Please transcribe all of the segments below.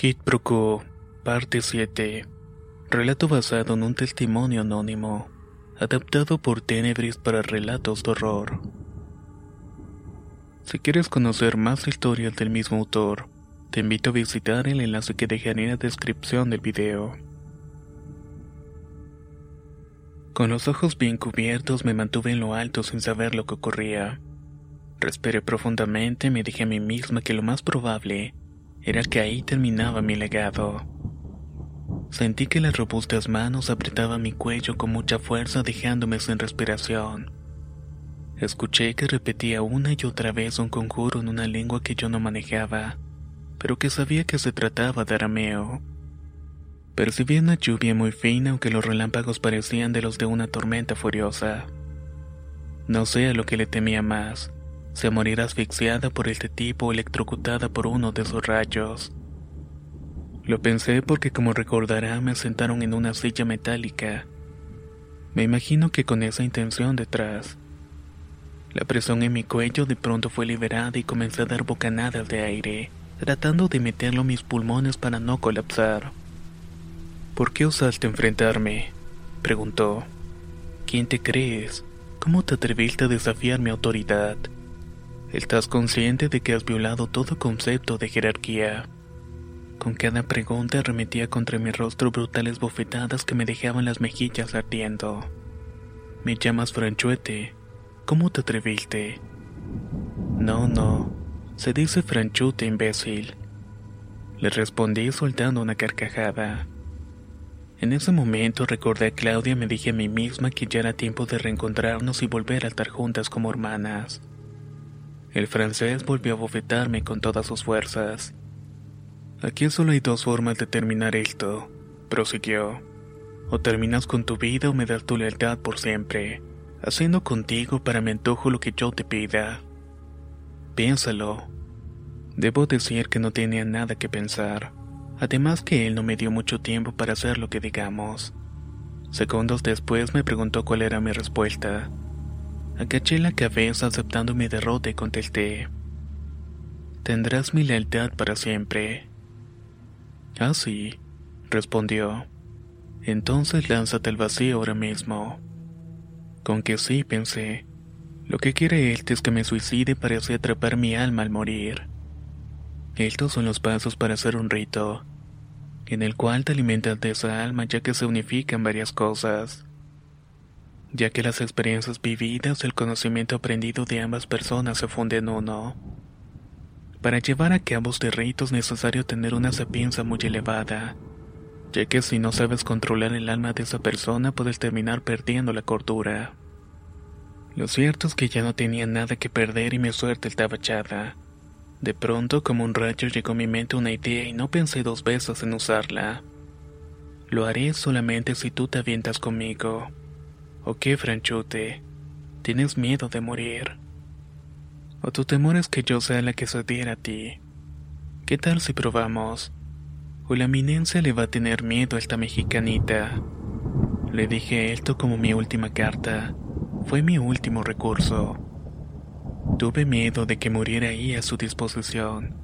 Kid Broco, parte 7. Relato basado en un testimonio anónimo, adaptado por Tenebris para relatos de horror. Si quieres conocer más historias del mismo autor, te invito a visitar el enlace que dejaré en la descripción del video. Con los ojos bien cubiertos me mantuve en lo alto sin saber lo que ocurría. Respiré profundamente y me dije a mí misma que lo más probable era que ahí terminaba mi legado. Sentí que las robustas manos apretaban mi cuello con mucha fuerza dejándome sin respiración. Escuché que repetía una y otra vez un conjuro en una lengua que yo no manejaba, pero que sabía que se trataba de arameo. Percibí una lluvia muy fina aunque los relámpagos parecían de los de una tormenta furiosa. No sé a lo que le temía más, si a morir asfixiada por este tipo o electrocutada por uno de sus rayos. Lo pensé porque como recordará me sentaron en una silla metálica. Me imagino que con esa intención detrás. La presión en mi cuello de pronto fue liberada y comencé a dar bocanadas de aire, tratando de meterlo en mis pulmones para no colapsar. ¿Por qué osaste enfrentarme? preguntó. ¿Quién te crees? ¿Cómo te atreviste a desafiar mi autoridad? ¿Estás consciente de que has violado todo concepto de jerarquía? Con cada pregunta arremetía contra mi rostro brutales bofetadas que me dejaban las mejillas ardiendo. Me llamas Franchuete. ¿Cómo te atreviste? No, no. Se dice Franchute, imbécil. Le respondí soltando una carcajada. En ese momento recordé a Claudia y me dije a mí misma que ya era tiempo de reencontrarnos y volver a estar juntas como hermanas. El francés volvió a bofetarme con todas sus fuerzas. Aquí solo hay dos formas de terminar esto, prosiguió. O terminas con tu vida o me das tu lealtad por siempre, haciendo contigo para mi antojo lo que yo te pida. Piénsalo. Debo decir que no tenía nada que pensar, además que él no me dio mucho tiempo para hacer lo que digamos. Segundos después me preguntó cuál era mi respuesta. Agaché la cabeza aceptando mi derrota y contesté. Tendrás mi lealtad para siempre. Ah, sí, respondió. Entonces lánzate al vacío ahora mismo. Con que sí, pensé. Lo que quiere él es que me suicide para así atrapar mi alma al morir. Estos son los pasos para hacer un rito, en el cual te alimentas de esa alma ya que se unifican varias cosas. Ya que las experiencias vividas, el conocimiento aprendido de ambas personas se funden en uno. Para llevar a cabo este rito es necesario tener una sapiencia muy elevada, ya que si no sabes controlar el alma de esa persona puedes terminar perdiendo la cordura. Lo cierto es que ya no tenía nada que perder y mi suerte estaba echada. De pronto, como un rayo, llegó a mi mente una idea y no pensé dos veces en usarla. Lo haré solamente si tú te avientas conmigo. ¿O qué, Franchute? ¿Tienes miedo de morir? ¿O tu temor es que yo sea la que se diera a ti? ¿Qué tal si probamos? ¿O la eminencia le va a tener miedo a esta mexicanita? Le dije esto como mi última carta. Fue mi último recurso. Tuve miedo de que muriera ahí a su disposición,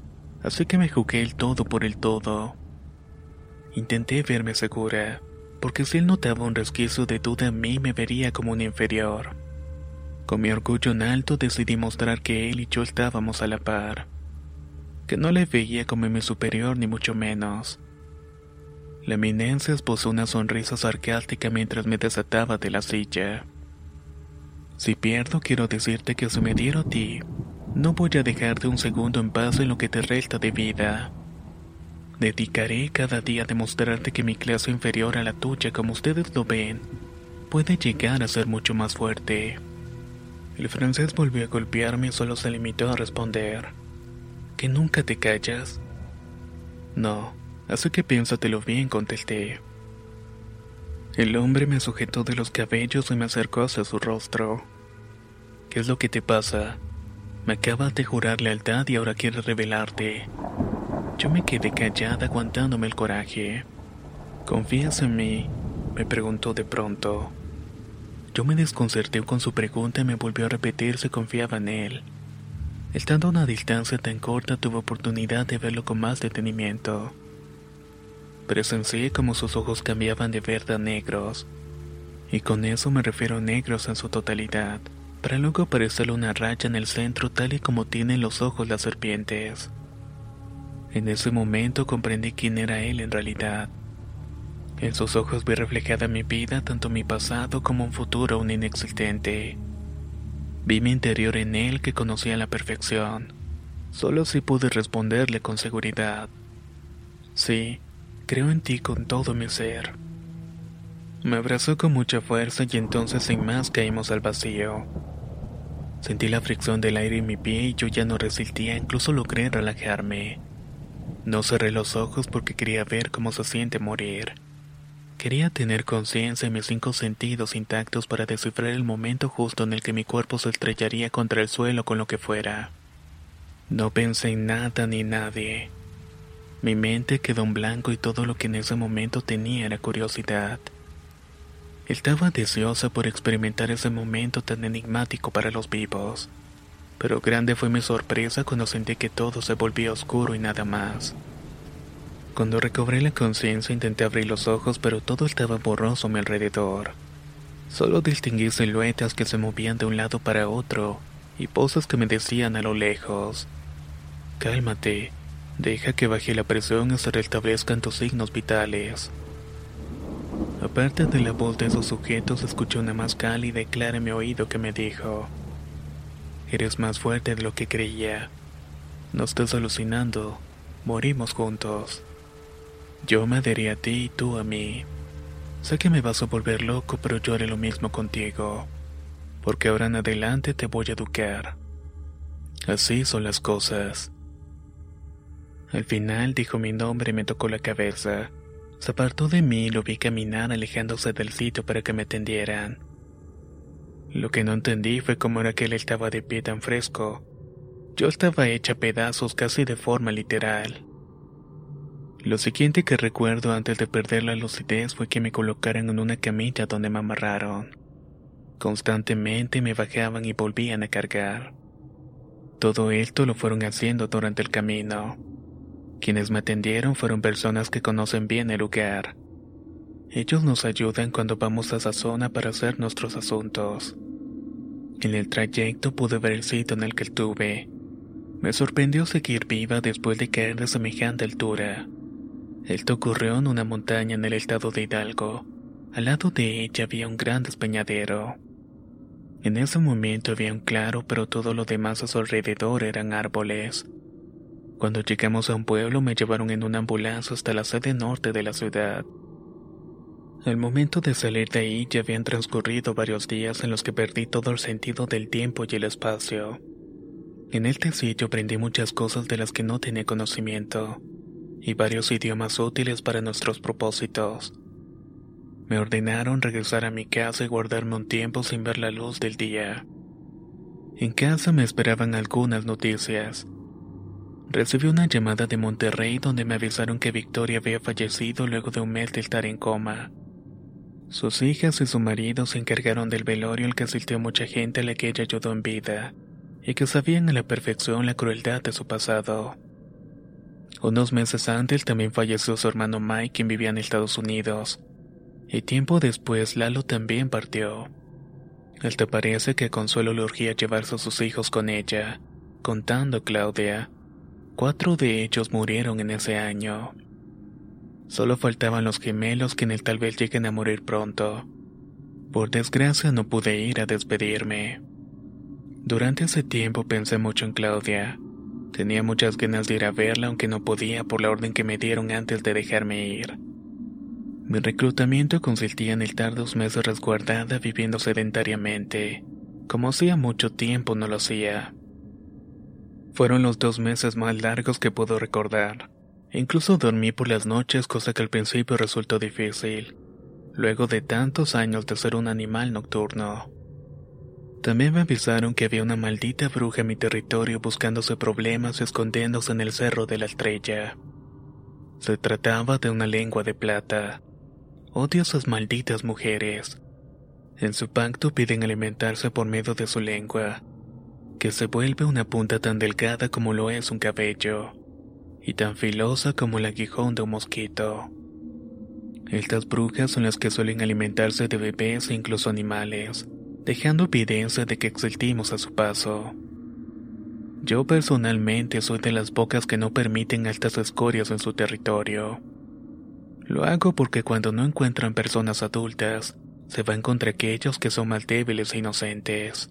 así que me jugué el todo por el todo. Intenté verme segura, porque si él notaba un resquicio de duda en mí me vería como un inferior. Con mi orgullo en alto decidí mostrar que él y yo estábamos a la par, que no le veía como mi superior ni mucho menos. La eminencia esbozó una sonrisa sarcástica mientras me desataba de la silla. Si pierdo, quiero decirte que si me diero a ti, no voy a dejarte un segundo en paz en lo que te resta de vida. Dedicaré cada día a demostrarte que mi clase inferior a la tuya, como ustedes lo ven, puede llegar a ser mucho más fuerte. El francés volvió a golpearme y solo se limitó a responder. ¿Que nunca te callas? No, así que piénsatelo bien, contesté. El hombre me sujetó de los cabellos y me acercó hacia su rostro. ¿Qué es lo que te pasa? Me acabas de jurar lealtad y ahora quieres revelarte. Yo me quedé callada aguantándome el coraje. ¿Confías en mí? me preguntó de pronto. Yo me desconcerté con su pregunta y me volvió a repetir si confiaba en él. Estando a una distancia tan corta tuve oportunidad de verlo con más detenimiento. Presencié como sus ojos cambiaban de verde a negros, y con eso me refiero a negros en su totalidad, para luego aparecerle una raya en el centro tal y como tienen los ojos las serpientes. En ese momento comprendí quién era él en realidad. En sus ojos vi reflejada mi vida, tanto mi pasado como un futuro aún inexistente. Vi mi interior en él que conocía la perfección. Solo así pude responderle con seguridad. Sí, creo en ti con todo mi ser. Me abrazó con mucha fuerza y entonces sin más caímos al vacío. Sentí la fricción del aire en mi pie y yo ya no resistía, incluso logré relajarme. No cerré los ojos porque quería ver cómo se siente morir. Quería tener conciencia en mis cinco sentidos intactos para descifrar el momento justo en el que mi cuerpo se estrellaría contra el suelo con lo que fuera. No pensé en nada ni nadie. Mi mente quedó en blanco y todo lo que en ese momento tenía era curiosidad. Estaba deseosa por experimentar ese momento tan enigmático para los vivos, pero grande fue mi sorpresa cuando sentí que todo se volvía oscuro y nada más. Cuando recobré la conciencia intenté abrir los ojos, pero todo estaba borroso a mi alrededor. Solo distinguí siluetas que se movían de un lado para otro y voces que me decían a lo lejos. Cálmate, deja que baje la presión y se restablezcan tus signos vitales. Aparte de la voz de esos sujetos, escuché una más cálida y clara en mi oído que me dijo: Eres más fuerte de lo que creía. No estás alucinando, morimos juntos. Yo me adherí a ti y tú a mí. Sé que me vas a volver loco, pero yo haré lo mismo contigo. Porque ahora en adelante te voy a educar. Así son las cosas. Al final dijo mi nombre y me tocó la cabeza. Se apartó de mí y lo vi caminar alejándose del sitio para que me atendieran. Lo que no entendí fue cómo era que él estaba de pie tan fresco. Yo estaba hecha a pedazos casi de forma literal. Lo siguiente que recuerdo antes de perder la lucidez fue que me colocaran en una camilla donde me amarraron. Constantemente me bajaban y volvían a cargar. Todo esto lo fueron haciendo durante el camino. Quienes me atendieron fueron personas que conocen bien el lugar. Ellos nos ayudan cuando vamos a esa zona para hacer nuestros asuntos. En el trayecto pude ver el sitio en el que estuve. Me sorprendió seguir viva después de caer de semejante altura. Esto ocurrió en una montaña en el estado de Hidalgo. Al lado de ella había un gran despeñadero. En ese momento había un claro, pero todo lo demás a su alrededor eran árboles. Cuando llegamos a un pueblo me llevaron en una ambulancia hasta la sede norte de la ciudad. Al momento de salir de ahí ya habían transcurrido varios días en los que perdí todo el sentido del tiempo y el espacio. En este sitio aprendí muchas cosas de las que no tenía conocimiento y varios idiomas útiles para nuestros propósitos. Me ordenaron regresar a mi casa y guardarme un tiempo sin ver la luz del día. En casa me esperaban algunas noticias. Recibí una llamada de Monterrey donde me avisaron que Victoria había fallecido luego de un mes de estar en coma. Sus hijas y su marido se encargaron del velorio al que asistió mucha gente a la que ella ayudó en vida, y que sabían a la perfección la crueldad de su pasado. Unos meses antes también falleció su hermano Mike, quien vivía en Estados Unidos. Y tiempo después Lalo también partió. Hasta parece que Consuelo le urgía llevarse a sus hijos con ella, contando Claudia. Cuatro de ellos murieron en ese año. Solo faltaban los gemelos quienes tal vez lleguen a morir pronto. Por desgracia no pude ir a despedirme. Durante ese tiempo pensé mucho en Claudia. Tenía muchas ganas de ir a verla aunque no podía por la orden que me dieron antes de dejarme ir. Mi reclutamiento consistía en estar dos meses resguardada viviendo sedentariamente, como hacía mucho tiempo no lo hacía. Fueron los dos meses más largos que puedo recordar. Incluso dormí por las noches, cosa que al principio resultó difícil, luego de tantos años de ser un animal nocturno. También me avisaron que había una maldita bruja en mi territorio buscándose problemas y escondiéndose en el cerro de la estrella. Se trataba de una lengua de plata. Odio a esas malditas mujeres. En su pacto piden alimentarse por medio de su lengua, que se vuelve una punta tan delgada como lo es un cabello, y tan filosa como el aguijón de un mosquito. Estas brujas son las que suelen alimentarse de bebés e incluso animales, dejando evidencia de que existimos a su paso. Yo personalmente soy de las pocas que no permiten estas escorias en su territorio. Lo hago porque cuando no encuentran personas adultas, se van contra aquellos que son más débiles e inocentes.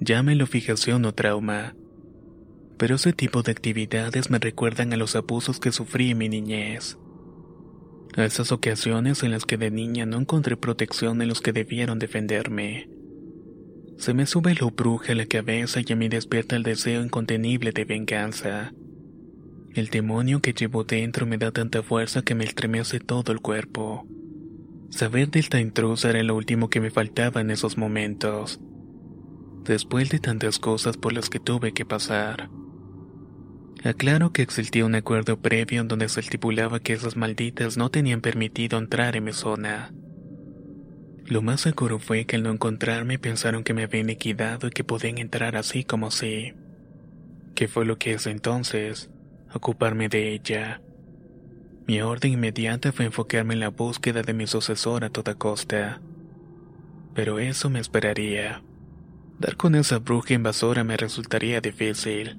Llámelo fijación o trauma. Pero ese tipo de actividades me recuerdan a los abusos que sufrí en mi niñez. A esas ocasiones en las que de niña no encontré protección en los que debieron defenderme. Se me sube lo bruja a la cabeza y a mí despierta el deseo incontenible de venganza. El demonio que llevo dentro me da tanta fuerza que me estremece todo el cuerpo. Saber de esta era lo último que me faltaba en esos momentos después de tantas cosas por las que tuve que pasar. Aclaro que existía un acuerdo previo en donde se estipulaba que esas malditas no tenían permitido entrar en mi zona. Lo más seguro fue que al no encontrarme pensaron que me habían liquidado y que podían entrar así como así. ¿Qué fue lo que es entonces? Ocuparme de ella. Mi orden inmediata fue enfocarme en la búsqueda de mi sucesor a toda costa. Pero eso me esperaría. Dar con esa bruja invasora me resultaría difícil.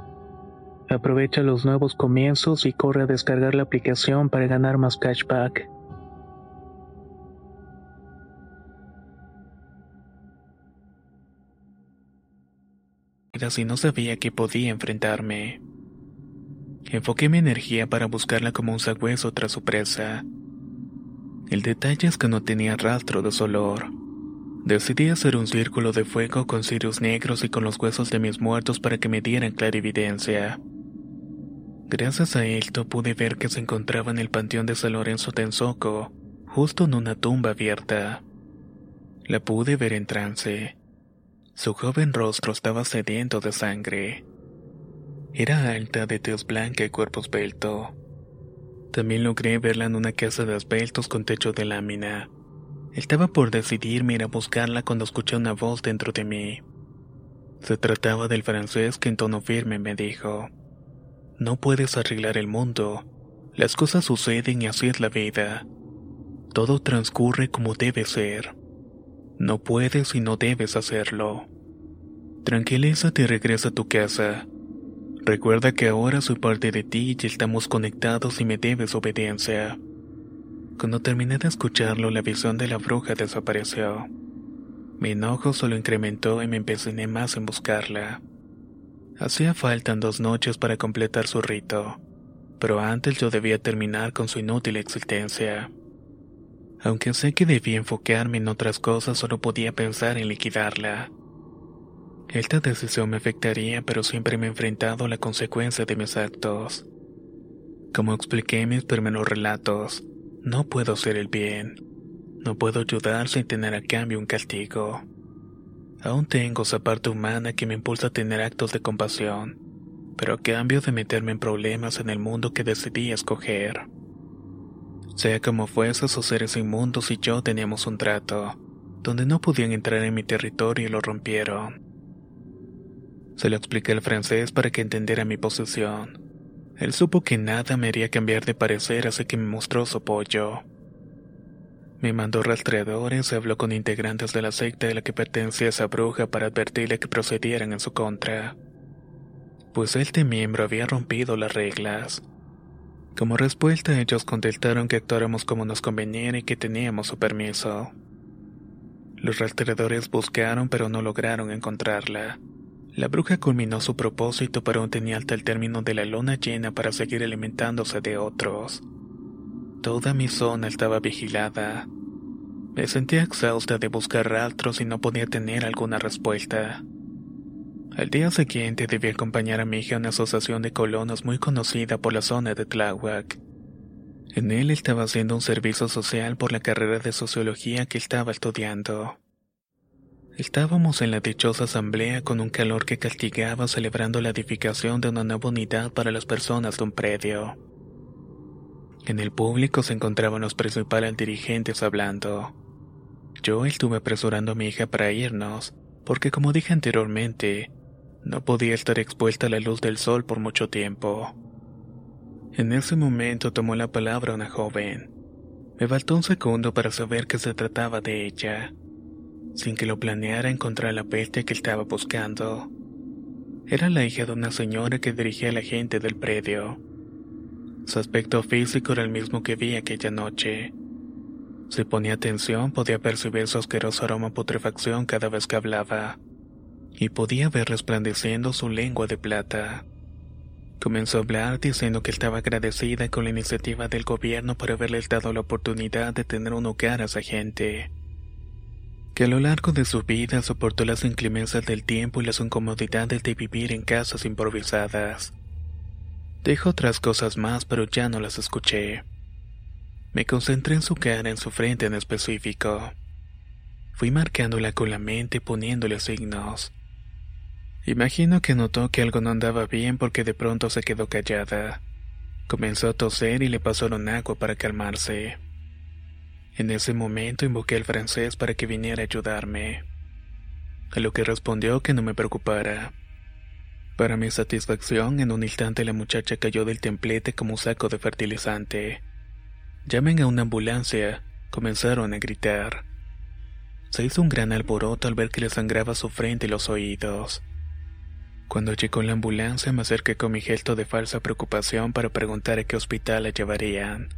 Aprovecha los nuevos comienzos y corre a descargar la aplicación para ganar más cashback. Si no sabía que podía enfrentarme. Enfoqué mi energía para buscarla como un sagüeso tras su presa. El detalle es que no tenía rastro de su olor. Decidí hacer un círculo de fuego con cirios negros y con los huesos de mis muertos para que me dieran clarividencia. Gracias a esto pude ver que se encontraba en el panteón de San Lorenzo Tenzoco, justo en una tumba abierta. La pude ver en trance. Su joven rostro estaba sediento de sangre. Era alta, de tez blanca y cuerpo esbelto. También logré verla en una casa de asbestos con techo de lámina. Estaba por decidirme ir a buscarla cuando escuché una voz dentro de mí. Se trataba del francés que en tono firme me dijo, No puedes arreglar el mundo, las cosas suceden y así es la vida. Todo transcurre como debe ser. No puedes y no debes hacerlo. Tranquilízate y regresa a tu casa. Recuerda que ahora soy parte de ti y estamos conectados y me debes obediencia. Cuando terminé de escucharlo, la visión de la bruja desapareció. Mi enojo solo incrementó y me empeciné más en buscarla. Hacía falta dos noches para completar su rito, pero antes yo debía terminar con su inútil existencia. Aunque sé que debía enfocarme en otras cosas, solo podía pensar en liquidarla. Esta decisión me afectaría, pero siempre me he enfrentado a la consecuencia de mis actos. Como expliqué en mis primeros relatos, no puedo hacer el bien. No puedo ayudar sin tener a cambio un castigo. Aún tengo esa parte humana que me impulsa a tener actos de compasión, pero a cambio de meterme en problemas en el mundo que decidí escoger. Sea como fuese, esos seres inmundos y yo teníamos un trato, donde no podían entrar en mi territorio y lo rompieron. Se lo expliqué al francés para que entendiera mi posición. Él supo que nada me haría cambiar de parecer, así que me mostró su apoyo. Me mandó rastreadores y habló con integrantes de la secta de la que pertenecía esa bruja para advertirle que procedieran en su contra. Pues este miembro había rompido las reglas. Como respuesta, ellos contestaron que actuáramos como nos conveniera y que teníamos su permiso. Los rastreadores buscaron pero no lograron encontrarla. La bruja culminó su propósito pero tenía hasta el término de la luna llena para seguir alimentándose de otros. Toda mi zona estaba vigilada. Me sentía exhausta de buscar rastros y no podía tener alguna respuesta. Al día siguiente debí acompañar a mi hija a una asociación de colonos muy conocida por la zona de Tláhuac. En él estaba haciendo un servicio social por la carrera de sociología que estaba estudiando. Estábamos en la dichosa asamblea con un calor que castigaba celebrando la edificación de una nueva unidad para las personas de un predio. En el público se encontraban los principales dirigentes hablando. Yo estuve apresurando a mi hija para irnos, porque como dije anteriormente, no podía estar expuesta a la luz del sol por mucho tiempo. En ese momento tomó la palabra una joven. Me faltó un segundo para saber que se trataba de ella. Sin que lo planeara, encontré a la bestia que estaba buscando. Era la hija de una señora que dirigía a la gente del predio. Su aspecto físico era el mismo que vi aquella noche. Si ponía atención, podía percibir su asqueroso aroma a putrefacción cada vez que hablaba, y podía ver resplandeciendo su lengua de plata. Comenzó a hablar diciendo que estaba agradecida con la iniciativa del gobierno por haberles dado la oportunidad de tener un hogar a esa gente que a lo largo de su vida soportó las inclemencias del tiempo y las incomodidades de vivir en casas improvisadas. Dijo otras cosas más, pero ya no las escuché. Me concentré en su cara, en su frente en específico. Fui marcándola con la mente y poniéndole signos. Imagino que notó que algo no andaba bien porque de pronto se quedó callada. Comenzó a toser y le pasaron agua para calmarse. En ese momento invoqué al francés para que viniera a ayudarme. A lo que respondió que no me preocupara. Para mi satisfacción, en un instante la muchacha cayó del templete como un saco de fertilizante. Llamen a una ambulancia, comenzaron a gritar. Se hizo un gran alboroto al ver que le sangraba su frente y los oídos. Cuando llegó la ambulancia me acerqué con mi gesto de falsa preocupación para preguntar a qué hospital la llevarían.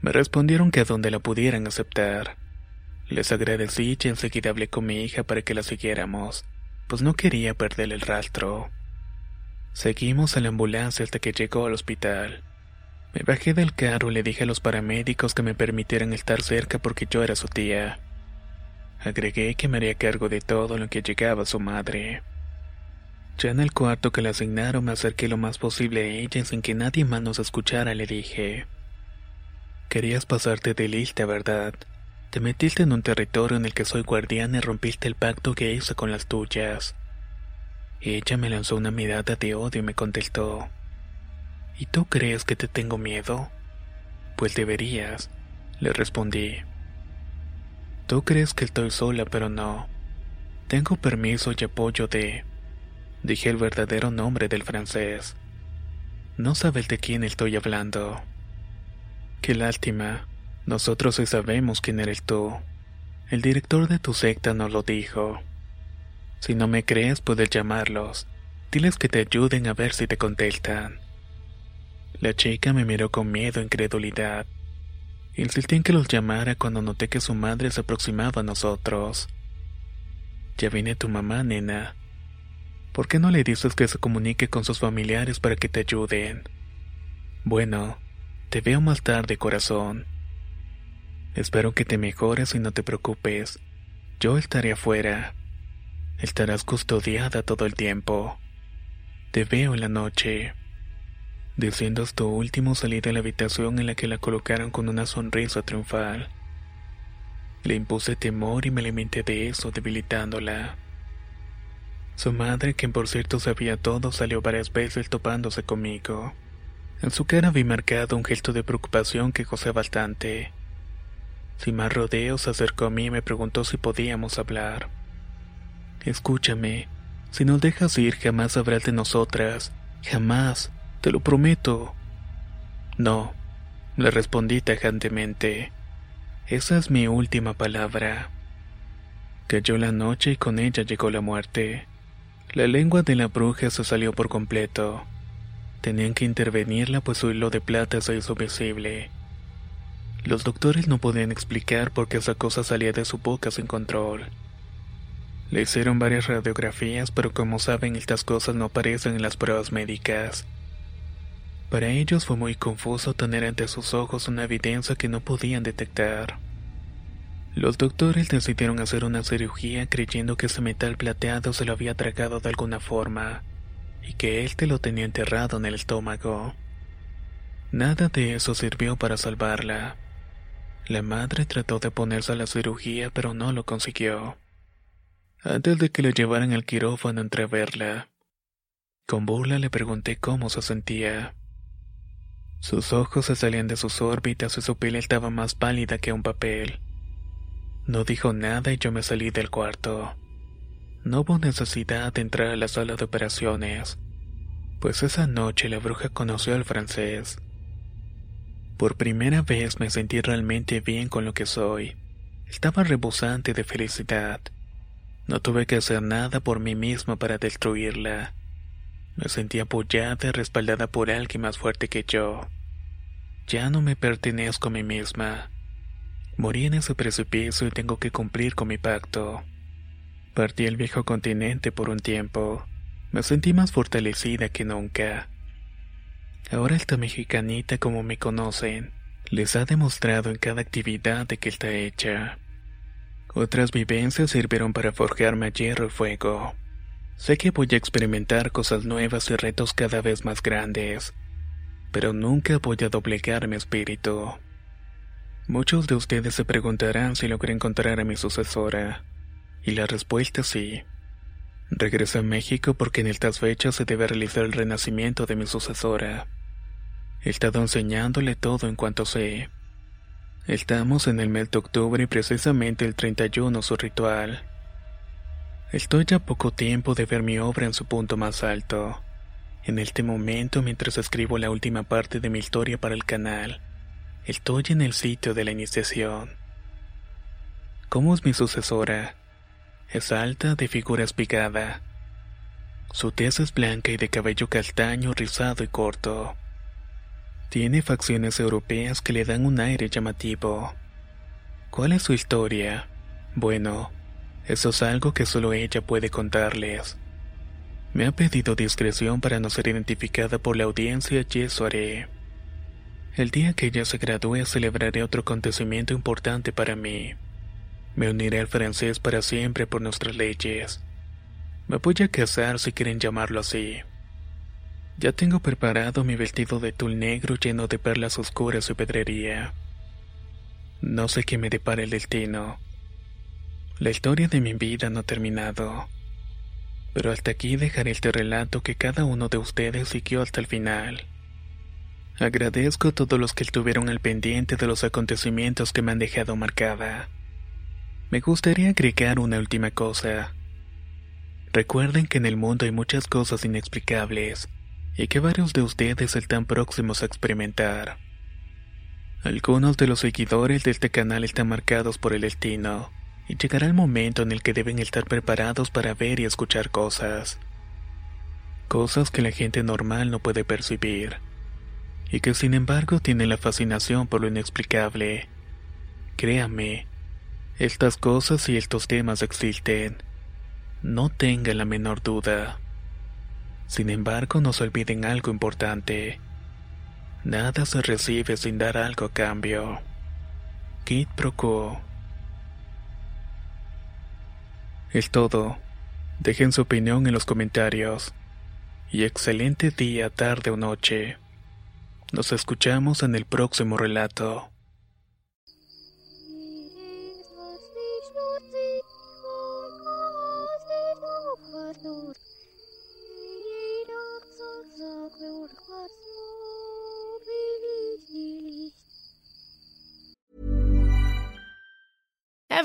Me respondieron que a donde la pudieran aceptar. Les agradecí y enseguida hablé con mi hija para que la siguiéramos, pues no quería perder el rastro. Seguimos a la ambulancia hasta que llegó al hospital. Me bajé del carro y le dije a los paramédicos que me permitieran estar cerca porque yo era su tía. Agregué que me haría cargo de todo lo que llegaba a su madre. Ya en el cuarto que le asignaron me acerqué lo más posible a ella sin que nadie más nos escuchara le dije. Querías pasarte de lista, ¿verdad? Te metiste en un territorio en el que soy guardián y rompiste el pacto que hice con las tuyas. Ella me lanzó una mirada de odio y me contestó. ¿Y tú crees que te tengo miedo? Pues deberías, le respondí. Tú crees que estoy sola, pero no. Tengo permiso y apoyo de Dije el verdadero nombre del francés. No sabes de quién estoy hablando. Qué lástima. Nosotros sí sabemos quién eres tú. El director de tu secta nos lo dijo. Si no me crees, puedes llamarlos. Diles que te ayuden a ver si te contestan. La chica me miró con miedo e incredulidad. Insistí en que los llamara cuando noté que su madre se aproximaba a nosotros. Ya viene tu mamá, nena, ¿Por qué no le dices que se comunique con sus familiares para que te ayuden? Bueno, te veo más tarde, corazón. Espero que te mejores y no te preocupes. Yo estaré afuera. Estarás custodiada todo el tiempo. Te veo en la noche. Diciendo esto último salí de la habitación en la que la colocaron con una sonrisa triunfal. Le impuse temor y me alimenté de eso, debilitándola. Su madre, quien por cierto sabía todo, salió varias veces topándose conmigo. En su cara vi marcado un gesto de preocupación que gocé bastante. Sin más rodeos, se acercó a mí y me preguntó si podíamos hablar. Escúchame, si nos dejas ir jamás sabrás de nosotras, jamás, te lo prometo. No, le respondí tajantemente. Esa es mi última palabra. Cayó la noche y con ella llegó la muerte. La lengua de la bruja se salió por completo. Tenían que intervenirla pues su hilo de plata se hizo visible. Los doctores no podían explicar por qué esa cosa salía de su boca sin control. Le hicieron varias radiografías, pero como saben, estas cosas no aparecen en las pruebas médicas. Para ellos fue muy confuso tener ante sus ojos una evidencia que no podían detectar. Los doctores decidieron hacer una cirugía creyendo que ese metal plateado se lo había tragado de alguna forma y que él te lo tenía enterrado en el estómago. Nada de eso sirvió para salvarla. La madre trató de ponerse a la cirugía pero no lo consiguió. Antes de que lo llevaran al quirófano a verla. Con burla le pregunté cómo se sentía. Sus ojos se salían de sus órbitas y su piel estaba más pálida que un papel. No dijo nada y yo me salí del cuarto. No hubo necesidad de entrar a la sala de operaciones, pues esa noche la bruja conoció al francés. Por primera vez me sentí realmente bien con lo que soy. Estaba rebosante de felicidad. No tuve que hacer nada por mí mismo para destruirla. Me sentí apoyada y respaldada por alguien más fuerte que yo. Ya no me pertenezco a mí misma. Morí en ese precipicio y tengo que cumplir con mi pacto. Partí el viejo continente por un tiempo. Me sentí más fortalecida que nunca. Ahora esta mexicanita, como me conocen, les ha demostrado en cada actividad de que está hecha. Otras vivencias sirvieron para forjarme hierro y fuego. Sé que voy a experimentar cosas nuevas y retos cada vez más grandes, pero nunca voy a doblegar mi espíritu. Muchos de ustedes se preguntarán si logré encontrar a mi sucesora. Y la respuesta es sí. Regresé a México porque en estas fechas se debe realizar el renacimiento de mi sucesora. He estado enseñándole todo en cuanto sé. Estamos en el mes de octubre y precisamente el 31 su ritual. Estoy ya poco tiempo de ver mi obra en su punto más alto. En este momento, mientras escribo la última parte de mi historia para el canal, Estoy en el sitio de la iniciación. ¿Cómo es mi sucesora? Es alta, de figura espigada. Su tez es blanca y de cabello castaño, rizado y corto. Tiene facciones europeas que le dan un aire llamativo. ¿Cuál es su historia? Bueno, eso es algo que solo ella puede contarles. Me ha pedido discreción para no ser identificada por la audiencia y eso haré. El día que ella se gradúe celebraré otro acontecimiento importante para mí. Me uniré al francés para siempre por nuestras leyes. Me voy a casar si quieren llamarlo así. Ya tengo preparado mi vestido de tul negro lleno de perlas oscuras y pedrería. No sé qué me depara el destino. La historia de mi vida no ha terminado. Pero hasta aquí dejaré este relato que cada uno de ustedes siguió hasta el final. Agradezco a todos los que estuvieron al pendiente de los acontecimientos que me han dejado marcada. Me gustaría agregar una última cosa. Recuerden que en el mundo hay muchas cosas inexplicables y que varios de ustedes están próximos a experimentar. Algunos de los seguidores de este canal están marcados por el destino y llegará el momento en el que deben estar preparados para ver y escuchar cosas. Cosas que la gente normal no puede percibir y que sin embargo tienen la fascinación por lo inexplicable. Créame, estas cosas y estos temas existen. No tenga la menor duda. Sin embargo, no se olviden algo importante. Nada se recibe sin dar algo a cambio. Kid Pro Quo. Es todo. Dejen su opinión en los comentarios. Y excelente día, tarde o noche. Nos escuchamos en el próximo relato.